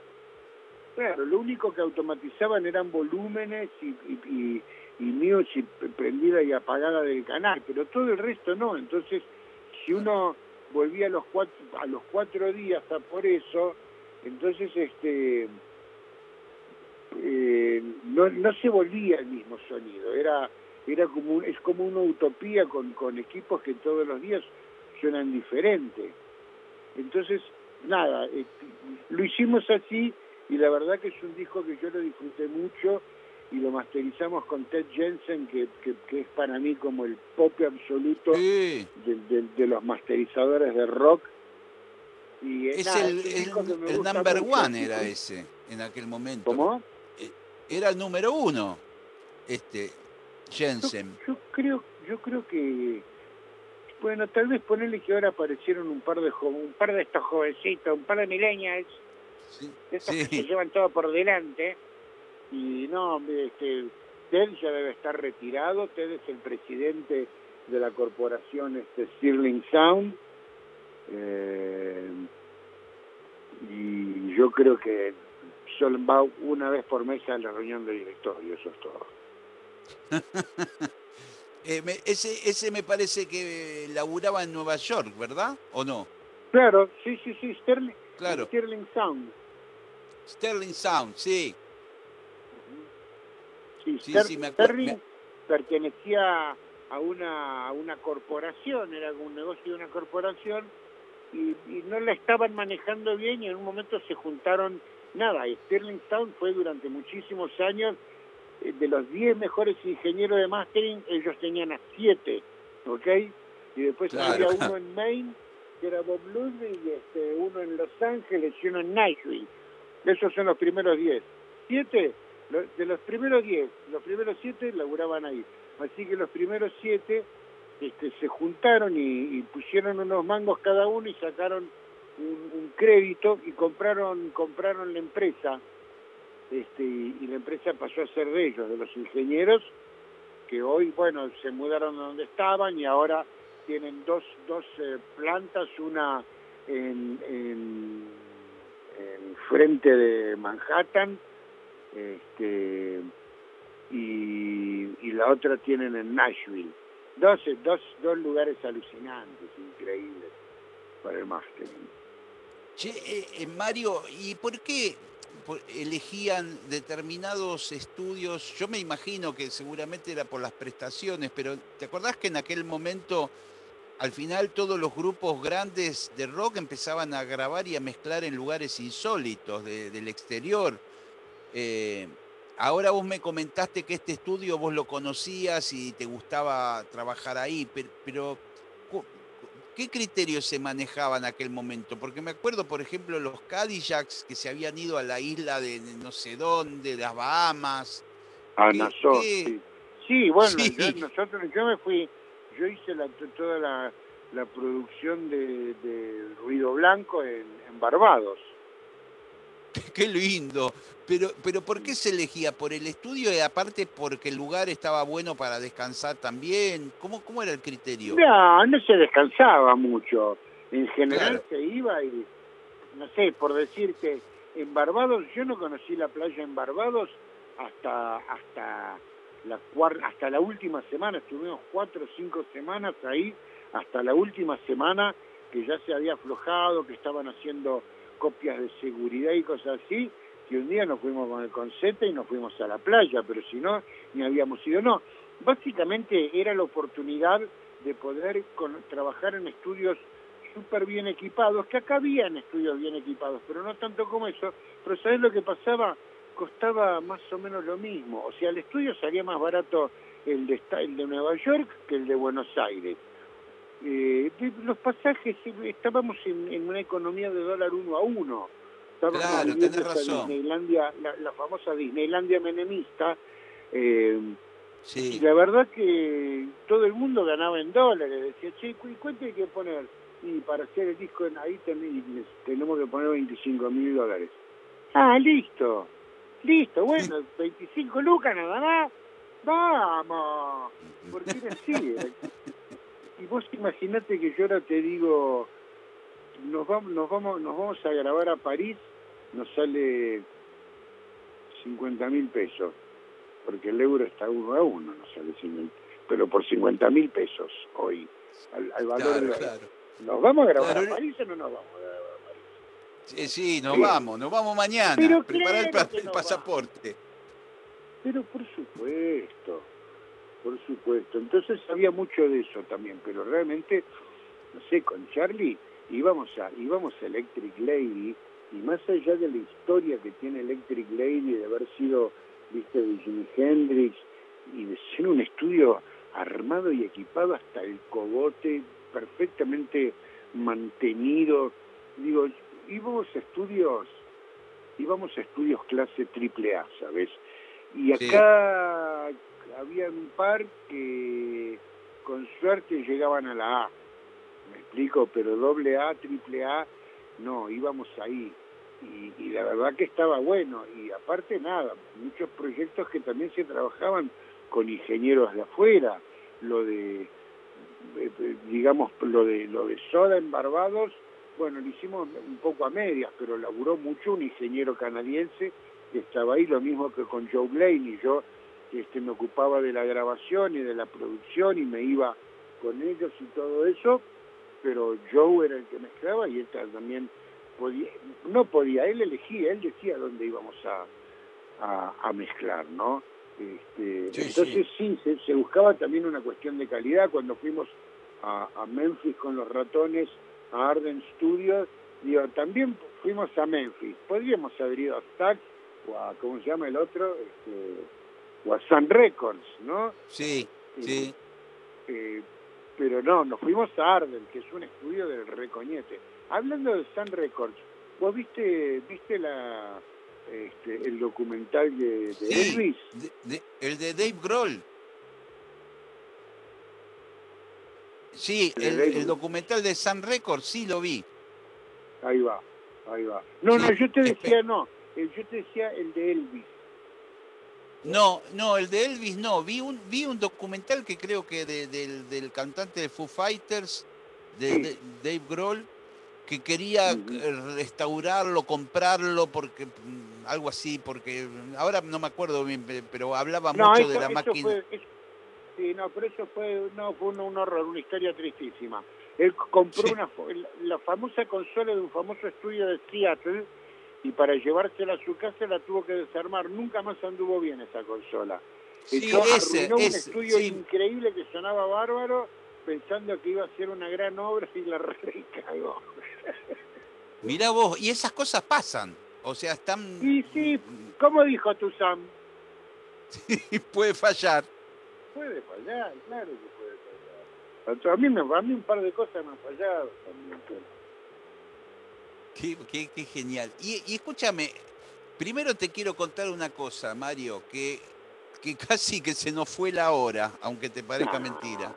Speaker 4: Claro, lo único que automatizaban eran volúmenes y, y, y, y music prendida y apagada del canal, pero todo el resto no. Entonces, si uno volvía a los cuatro, a los cuatro días a por eso, entonces este eh, no, no se volvía el mismo sonido, era era como es como una utopía con, con equipos que todos los días suenan diferente. Entonces, nada, eh, lo hicimos así y la verdad que es un disco que yo lo disfruté mucho y lo masterizamos con Ted Jensen, que, que, que es para mí como el pop absoluto
Speaker 5: Sí.
Speaker 4: de, de- de los masterizadores de rock. Y, eh,
Speaker 5: Es
Speaker 4: nada,
Speaker 5: el, el- number
Speaker 4: mucho,
Speaker 5: one era ese, en aquel momento.
Speaker 4: ¿Cómo?
Speaker 5: Era el número uno, este, Jensen.
Speaker 4: yo creo, yo creo que bueno, tal vez ponerle que ahora aparecieron un par de un par de estos jovencitos, un par de millennials,
Speaker 5: Sí,
Speaker 4: estos que se llevan todo por delante. Y no, este, Ted ya debe estar retirado, Ted es el presidente de la corporación este Stirling Sound. Eh, y yo creo que solo va una vez por mes a la reunión de directorio, eso es todo.
Speaker 5: Eh, me- ese, ese me parece que laburaba en Nueva York, ¿verdad? ¿O no?
Speaker 4: Claro, sí, sí, sí, Sterling,
Speaker 5: Claro.
Speaker 4: Stirling Sound.
Speaker 5: Sterling Sound, sí.
Speaker 4: Sí,
Speaker 5: Sí, sí, me me-
Speaker 4: pertenecía a una, a una corporación, era un negocio de una corporación, y, y no la estaban manejando bien y en un momento se juntaron, nada, Sterling Sound fue durante muchísimos años, eh, de los 10 mejores ingenieros de mastering, ellos tenían a 7, ¿ok? Y después
Speaker 5: Claro.
Speaker 4: había uno en Maine, que era Bob Ludwig, y este, uno en Los Ángeles y uno en Nashville. Esos son los primeros 10. Siete, lo- de los primeros 10, los primeros 7 laburaban ahí. Así que los primeros 7 este, se juntaron y, pusieron unos mangos cada uno y sacaron un, un crédito y compraron compraron la empresa. Este, y, la empresa pasó a ser de ellos, de los ingenieros, que hoy, bueno, se mudaron a donde estaban y ahora tienen dos, dos eh, plantas, una en, en frente de Manhattan este, y, la otra tienen en Nashville. Dos, dos, dos lugares alucinantes, increíbles para el mastering.
Speaker 5: Che, eh, eh, Mario, ¿y por qué elegían determinados estudios? Yo me imagino que seguramente era por las prestaciones, pero ¿te acordás que en aquel momento, al final, todos los grupos grandes de rock empezaban a grabar y a mezclar en lugares insólitos de- del exterior? Eh, ahora vos me comentaste que este estudio vos lo conocías y te gustaba trabajar ahí, pero, pero ¿qué criterios se manejaban en aquel momento? Porque me acuerdo, por ejemplo, los Cadillacs que se habían ido a la isla de no sé dónde, las Bahamas.
Speaker 4: A
Speaker 5: ¿Qué-
Speaker 4: Nassau,
Speaker 5: qué?
Speaker 4: sí. Sí, bueno,
Speaker 5: Sí.
Speaker 4: yo- nosotros, yo me fui, yo hice la, toda la, la producción de, de Ruido Blanco en, en Barbados.
Speaker 5: Qué lindo. Pero, pero ¿por qué se elegía? ¿Por el estudio y aparte porque el lugar estaba bueno para descansar también? ¿Cómo, cómo era el criterio?
Speaker 4: No, no se descansaba mucho. En general
Speaker 5: Claro.
Speaker 4: se iba y, no sé, por decirte, en Barbados, yo no conocí la playa en Barbados hasta hasta la hasta la última semana, estuvimos cuatro o cinco semanas ahí, hasta la última semana que ya se había aflojado, que estaban haciendo copias de seguridad y cosas así, que un día nos fuimos con el concete y nos fuimos a la playa, pero si no, ni habíamos ido, no. Básicamente era la oportunidad de poder con- trabajar en estudios súper bien equipados, que acá habían estudios bien equipados, pero no tanto como eso. Pero ¿sabes lo que pasaba? Costaba más o menos lo mismo. O sea, el estudio salía más barato el de, el de Nueva York que el de Buenos Aires. Eh, los pasajes, eh, estábamos en, en una economía de dólar uno a uno. Estábamos
Speaker 5: Claro, tenés razón.
Speaker 4: Disneylandia, la, la famosa Disneylandia menemista. eh, y
Speaker 5: Sí,
Speaker 4: la verdad que todo el mundo ganaba en dólares. Decía, che, ¿y cuánto hay que poner? Y para hacer el disco en ahí ten- tenemos que poner 25 mil dólares. Ah, listo. Listo, bueno, 25 lucas nada más. Vamos. Porque era así. Eh. Y vos imaginate que yo ahora te digo, nos vamos, nos vamos, nos vamos a grabar a París, nos sale 50 mil pesos, porque el euro está uno a uno, no sale 50, pero por 50 mil pesos hoy, al, al valor
Speaker 5: Claro,
Speaker 4: de-
Speaker 5: claro.
Speaker 4: ¿Nos vamos a grabar
Speaker 5: Claro,
Speaker 4: a París o no nos vamos a grabar a París?
Speaker 5: Sí, sí, nos
Speaker 4: Sí.
Speaker 5: vamos, nos vamos mañana. Preparar el,
Speaker 4: claro nos
Speaker 5: pasaporte.
Speaker 4: Pero por supuesto, por supuesto. Entonces había mucho de eso también, pero realmente, no sé, con Charlie íbamos a, íbamos a Electric Lady y más allá de la historia que tiene Electric Lady de haber sido, viste, de Jimi Hendrix y de ser un estudio armado y equipado hasta el cogote, perfectamente mantenido, digo, íbamos a estudios, íbamos a estudios clase triple A, ¿sabes? Y
Speaker 5: Sí.
Speaker 4: acá había un par que con suerte llegaban a la A. Me explico, pero doble A, triple A, no, íbamos ahí. Y, y la verdad que estaba bueno. Y aparte nada, muchos proyectos que también se trabajaban con ingenieros de afuera. Lo de, eh, eh, digamos, lo de, lo de Soda en Barbados, bueno, lo hicimos un poco a medias, pero laburó mucho un ingeniero canadiense que estaba ahí, lo mismo que con Joe Blaine, y yo este, me ocupaba de la grabación y de la producción y me iba con ellos y todo eso, pero Joe era el que mezclaba y él también podía, no podía, él elegía, él decía dónde íbamos a, a, a mezclar, ¿no? Este,
Speaker 5: Sí,
Speaker 4: entonces sí, se, se buscaba también una cuestión de calidad. Cuando fuimos a, a Memphis con los ratones, a Arden Studios, digo, también fuimos a Memphis. Podríamos haber ido a Stax o a, ¿cómo se llama el otro? Este, o a Sun Records, ¿no?
Speaker 5: Sí, sí.
Speaker 4: Eh, pero no, nos fuimos a Arden, que es un estudio del recoñete. Hablando de Sun Records, ¿vos viste, viste la, este, el documental de, de
Speaker 5: Sí.
Speaker 4: Elvis?
Speaker 5: De- de- el de Dave Grohl. Sí,
Speaker 4: El
Speaker 5: documental de Sun Records, sí lo vi.
Speaker 4: Ahí va, ahí va. No,
Speaker 5: Sí,
Speaker 4: no, yo te decía no, yo te decía el de Elvis.
Speaker 5: No, no, el de Elvis no. Vi un, vi un documental que creo que de- del, del cantante de Foo Fighters, de,
Speaker 4: Sí.
Speaker 5: de- Dave Grohl, que quería eh, restaurarlo, comprarlo, porque mm, algo así, porque ahora no me acuerdo bien, pe- pero hablaba
Speaker 4: No,
Speaker 5: mucho
Speaker 4: eso,
Speaker 5: de la máquina.
Speaker 4: fue, eso- sí, no, pero eso fue, no, fue un, un horror, una historia tristísima. Él compró
Speaker 5: Sí.
Speaker 4: una, la famosa consola de un famoso estudio de Seattle y para llevársela a su casa la tuvo que desarmar. Nunca más anduvo bien esa consola.
Speaker 5: Sí,
Speaker 4: Echó-
Speaker 5: ese,
Speaker 4: arruinó un estudio
Speaker 5: sí.
Speaker 4: increíble que sonaba bárbaro pensando que iba a ser una gran obra y la recagó.
Speaker 5: Mirá vos, y esas cosas pasan. O sea, están.
Speaker 4: Y sí, ¿cómo dijo tu Sam?
Speaker 5: puede fallar.
Speaker 4: Puede fallar, claro que puede fallar. A mí, me, a mí un par de cosas me han fallado también. pero-
Speaker 5: Qué, qué- qué genial. Y, y escúchame, primero te quiero contar una cosa, Mario, que, que casi que se nos fue la hora, aunque te parezca mentira.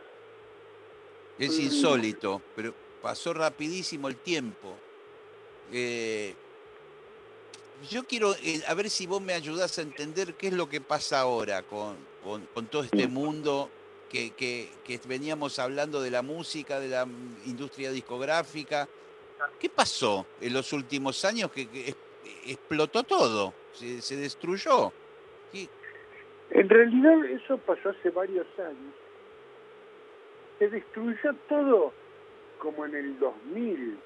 Speaker 5: Es
Speaker 4: Mm.
Speaker 5: insólito, pero pasó rapidísimo el tiempo. Eh, yo quiero, eh, a ver si vos me ayudás a entender qué es lo que pasa ahora con, con- con todo este mundo que, que- que veníamos hablando de la música, de la industria discográfica. ¿Qué pasó en los últimos años que, explotó todo? Se, se destruyó. ¿Qué-
Speaker 4: En realidad eso pasó hace varios años. Se destruyó todo como en el 2000,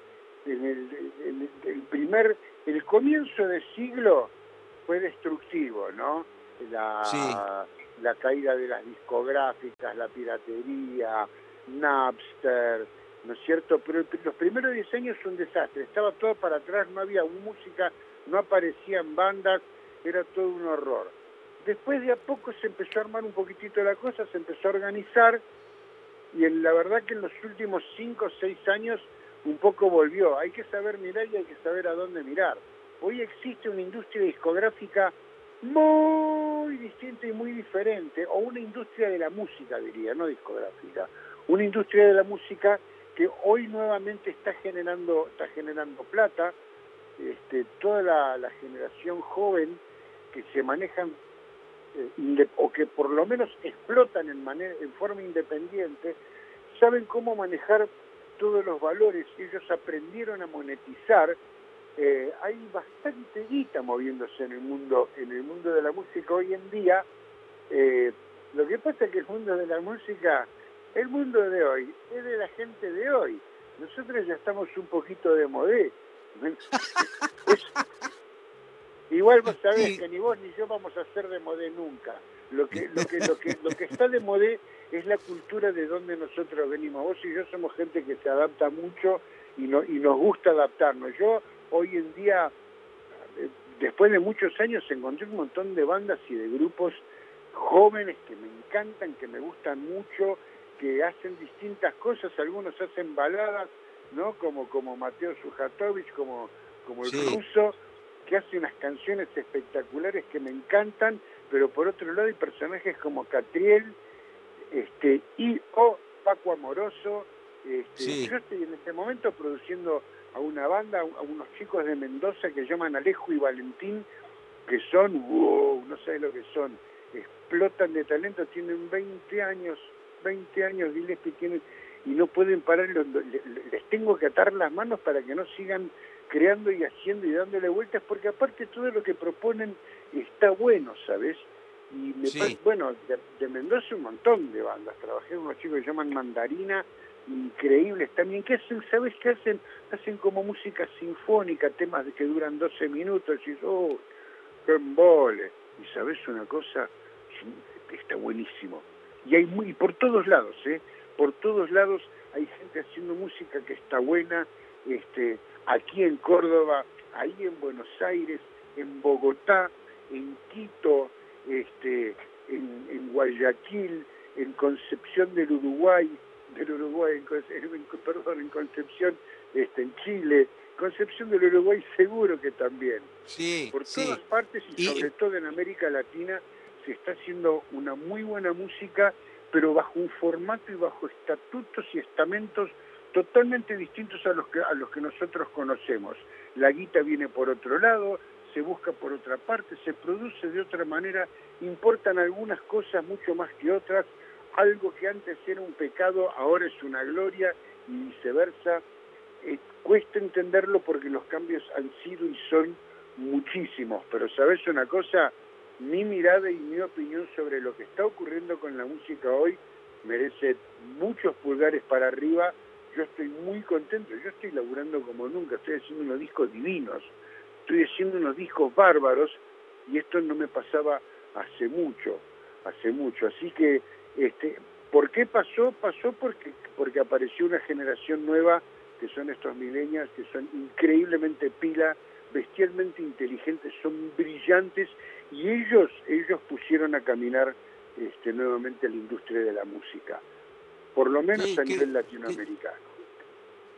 Speaker 4: en el, en el- el primer, el comienzo del siglo fue destructivo, ¿no? La,
Speaker 5: Sí.
Speaker 4: la caída de las discográficas, la piratería, Napster, ¿no es cierto? Pero los primeros 10 años fue un desastre, estaba todo para atrás, no había música, no aparecían bandas, era todo un horror. Después de a poco se empezó a armar un poquitito la cosa, se empezó a organizar y en, la verdad que en los últimos 5 o 6 años un poco volvió. Hay que saber mirar y hay que saber a dónde mirar. Hoy existe una industria discográfica muy distinta y muy diferente, o una industria de la música, diría, no discográfica, una industria de la música que hoy nuevamente está generando, está generando plata, este, toda la, generación joven que se manejan eh, o que por lo menos explotan en, en forma independiente, saben cómo manejar todos los valores, ellos aprendieron a monetizar eh, hay bastante guita moviéndose en el mundo, en el mundo de la música hoy en día. Eh, lo que pasa es que el mundo de la música, el mundo de hoy, es de la gente de hoy. Nosotros ya estamos un poquito de modé. Es- igual vos sabés
Speaker 5: Sí.
Speaker 4: que ni vos ni yo vamos a ser de modé nunca. Lo que, lo que, lo que, lo que está de modé es la cultura de donde nosotros venimos. Vos y yo somos gente que se adapta mucho y, no, y nos gusta adaptarnos. Yo hoy en día, eh, después de muchos años, encontré un montón de bandas y de grupos jóvenes que me encantan, que me gustan mucho, que hacen distintas cosas. Algunos hacen baladas, ¿no? Como, como Mateo Sujatovich, como, como el
Speaker 5: Sí.
Speaker 4: ruso, que hace unas canciones espectaculares que me encantan, pero por otro lado hay personajes como Catriel, este, y o Paco Amoroso. Este,
Speaker 5: Sí.
Speaker 4: Yo estoy en este momento produciendo a una banda, a unos chicos de Mendoza que llaman Alejo y Valentín, que son, wow, no sé lo que son, explotan de talento, tienen 20 años, 20 años Gillespie tienen, y no pueden parar, lo- lo- le- les tengo que atar las manos para que no sigan creando y haciendo y dándole vueltas, porque aparte todo lo que proponen está bueno, ¿sabes? Y me
Speaker 5: Sí.
Speaker 4: parece- bueno, de, de Mendoza un montón de bandas, trabajé con unos chicos que llaman Mandarina, increíbles también, que hacen, ¿sabes qué hacen? Hacen como música sinfónica, temas que duran 12 minutos, y oh, qué embole. Y sabes una cosa, está buenísimo. Y hay muy, y por todos lados, ¿eh? Por todos lados hay gente haciendo música que está buena, este, aquí en Córdoba, ahí en Buenos Aires, en Bogotá, en Quito, este, en, en Guayaquil, en Concepción del Uruguay, del Uruguay, en, Conce- en- perdón, en Concepción, este, en Chile, Concepción del Uruguay seguro que también.
Speaker 5: Sí,
Speaker 4: Por
Speaker 5: sí.
Speaker 4: todas partes y,
Speaker 5: Y-
Speaker 4: sobre todo en América Latina se está haciendo una muy buena música, pero bajo un formato y bajo estatutos y estamentos totalmente distintos a los que a los que nosotros conocemos. La guita viene por otro lado, se busca por otra parte, se produce de otra manera, importan algunas cosas mucho más que otras, algo que antes era un pecado ahora es una gloria y viceversa. Eh, cuesta entenderlo porque los cambios han sido y son muchísimos, pero sabes una cosa, mi mirada y mi opinión sobre lo que está ocurriendo con la música hoy merece muchos pulgares para arriba. Yo estoy muy contento, yo estoy laburando como nunca, estoy haciendo unos discos divinos, estoy haciendo unos discos bárbaros y esto no me pasaba hace mucho, hace mucho. Así que, este, ¿por qué pasó? Pasó porque, porque apareció una generación nueva que son estos milenios, que son increíblemente pila, bestialmente inteligentes, son brillantes y ellos, ellos pusieron a caminar este, nuevamente la industria de la música, por lo menos a nivel latinoamericano.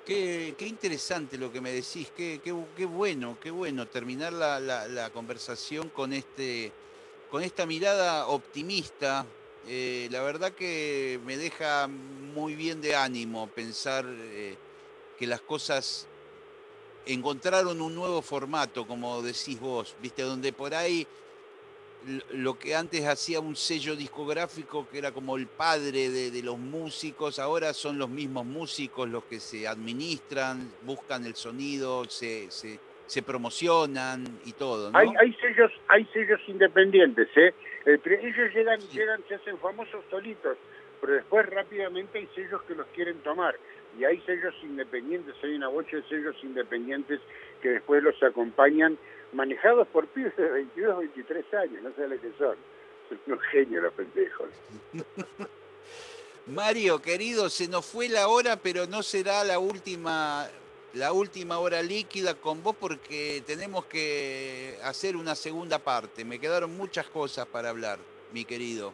Speaker 5: Qué, qué interesante lo que me decís, qué, qué, qué bueno, qué bueno terminar la, la- la conversación con este con esta mirada optimista. Eh, la verdad que me deja muy bien de ánimo pensar eh, que las cosas encontraron un nuevo formato, como decís vos, viste, donde por ahí lo que antes hacía un sello discográfico que era como el padre de, de los músicos, ahora son los mismos músicos los que se administran, buscan el sonido, se, se, se promocionan y todo, ¿no?
Speaker 4: Hay, hay sellos, hay sellos independientes, ¿eh? El ellos llegan,
Speaker 5: Sí.
Speaker 4: llegan, se hacen famosos solitos, pero después rápidamente hay sellos que los quieren tomar. Y hay sellos independientes, hay una bocha de sellos independientes que después los acompañan, manejados por pibes de 22, 23 años, no sé lo que son. Son unos genios los pendejos.
Speaker 5: Mario, querido, se nos fue la hora, pero no será la última, la última hora líquida con vos porque tenemos que hacer una segunda parte. Me quedaron muchas cosas para hablar, mi querido.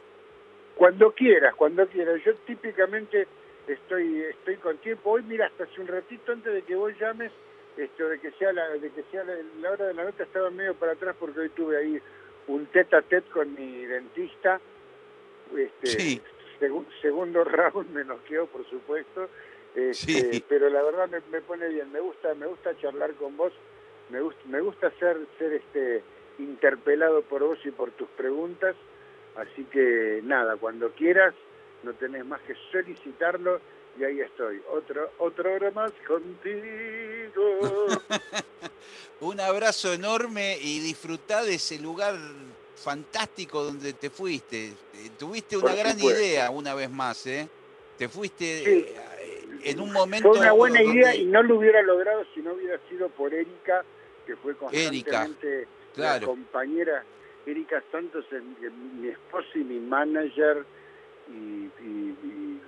Speaker 4: Cuando quieras, cuando quieras. Yo típicamente estoy estoy con tiempo. Hoy, mira, hasta hace un ratito antes de que vos llames, este, o de que sea la, de que sea la, la hora de la nota, estaba medio para atrás porque hoy tuve ahí un tete a tete con mi dentista. Este,
Speaker 5: Sí.
Speaker 4: segu- segundo round me noqueó, por supuesto. Este,
Speaker 5: Sí.
Speaker 4: Pero la verdad me, me pone bien. Me gusta me gusta charlar con vos. Me gusta me gusta ser ser este interpelado por vos y por tus preguntas. Así que nada, cuando quieras, no tenés más que solicitarlo y ahí estoy. Otro, otra hora más contigo.
Speaker 5: Un abrazo enorme y disfrutá de ese lugar fantástico donde te fuiste. Eh, Tuviste una
Speaker 4: Por
Speaker 5: gran
Speaker 4: supuesto.
Speaker 5: idea una vez más, ¿eh? Te fuiste
Speaker 4: Sí.
Speaker 5: eh, en un momento.
Speaker 4: Fue una buena
Speaker 5: donde-
Speaker 4: idea y no lo hubiera logrado si no hubiera sido por Erika, que fue
Speaker 5: Erika,
Speaker 4: constantemente
Speaker 5: claro.
Speaker 4: la compañera. Erika Santos, mi esposa y mi manager, y, y- y- y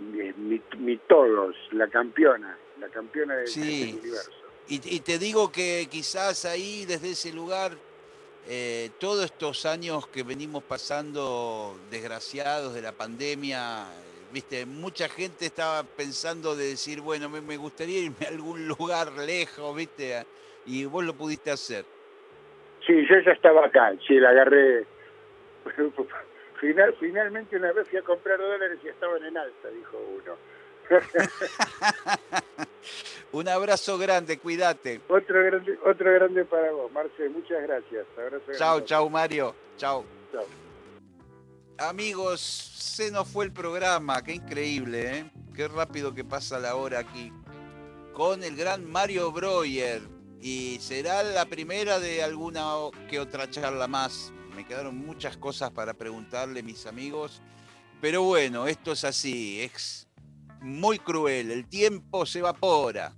Speaker 4: mi, mi- todos, la campeona, la campeona del,
Speaker 5: Sí.
Speaker 4: del universo.
Speaker 5: Y, y te digo que quizás ahí, desde ese lugar, eh, todos estos años que venimos pasando desgraciados de la pandemia, eh, viste, mucha gente estaba pensando de decir, bueno, me, me gustaría irme a algún lugar lejos, viste, y vos lo pudiste hacer.
Speaker 4: Sí, yo ya estaba acá, sí, la agarré. Final, finalmente una vez fui a comprar dólares y estaban en alta, dijo uno.
Speaker 5: Un abrazo grande, cuídate.
Speaker 4: Otro grande, otro grande para vos, Marce, muchas gracias.
Speaker 5: Chao, chao Mario, chao.
Speaker 4: Chao.
Speaker 5: Amigos, se nos fue el programa, qué increíble, ¿eh? Qué rápido que pasa la hora aquí. Con el gran Mario Breuer. Y será la primera de alguna que otra charla más. Me quedaron muchas cosas para preguntarle, mis amigos. Pero bueno, esto es así, es muy cruel. El tiempo se evapora.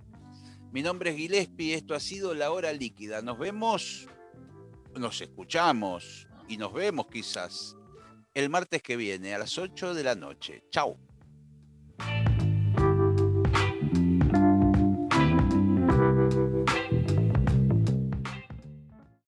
Speaker 5: Mi nombre es Gillespie, esto ha sido La Hora Líquida. Nos vemos, nos escuchamos y nos vemos quizás el martes que viene a las 8 de la noche. Chao.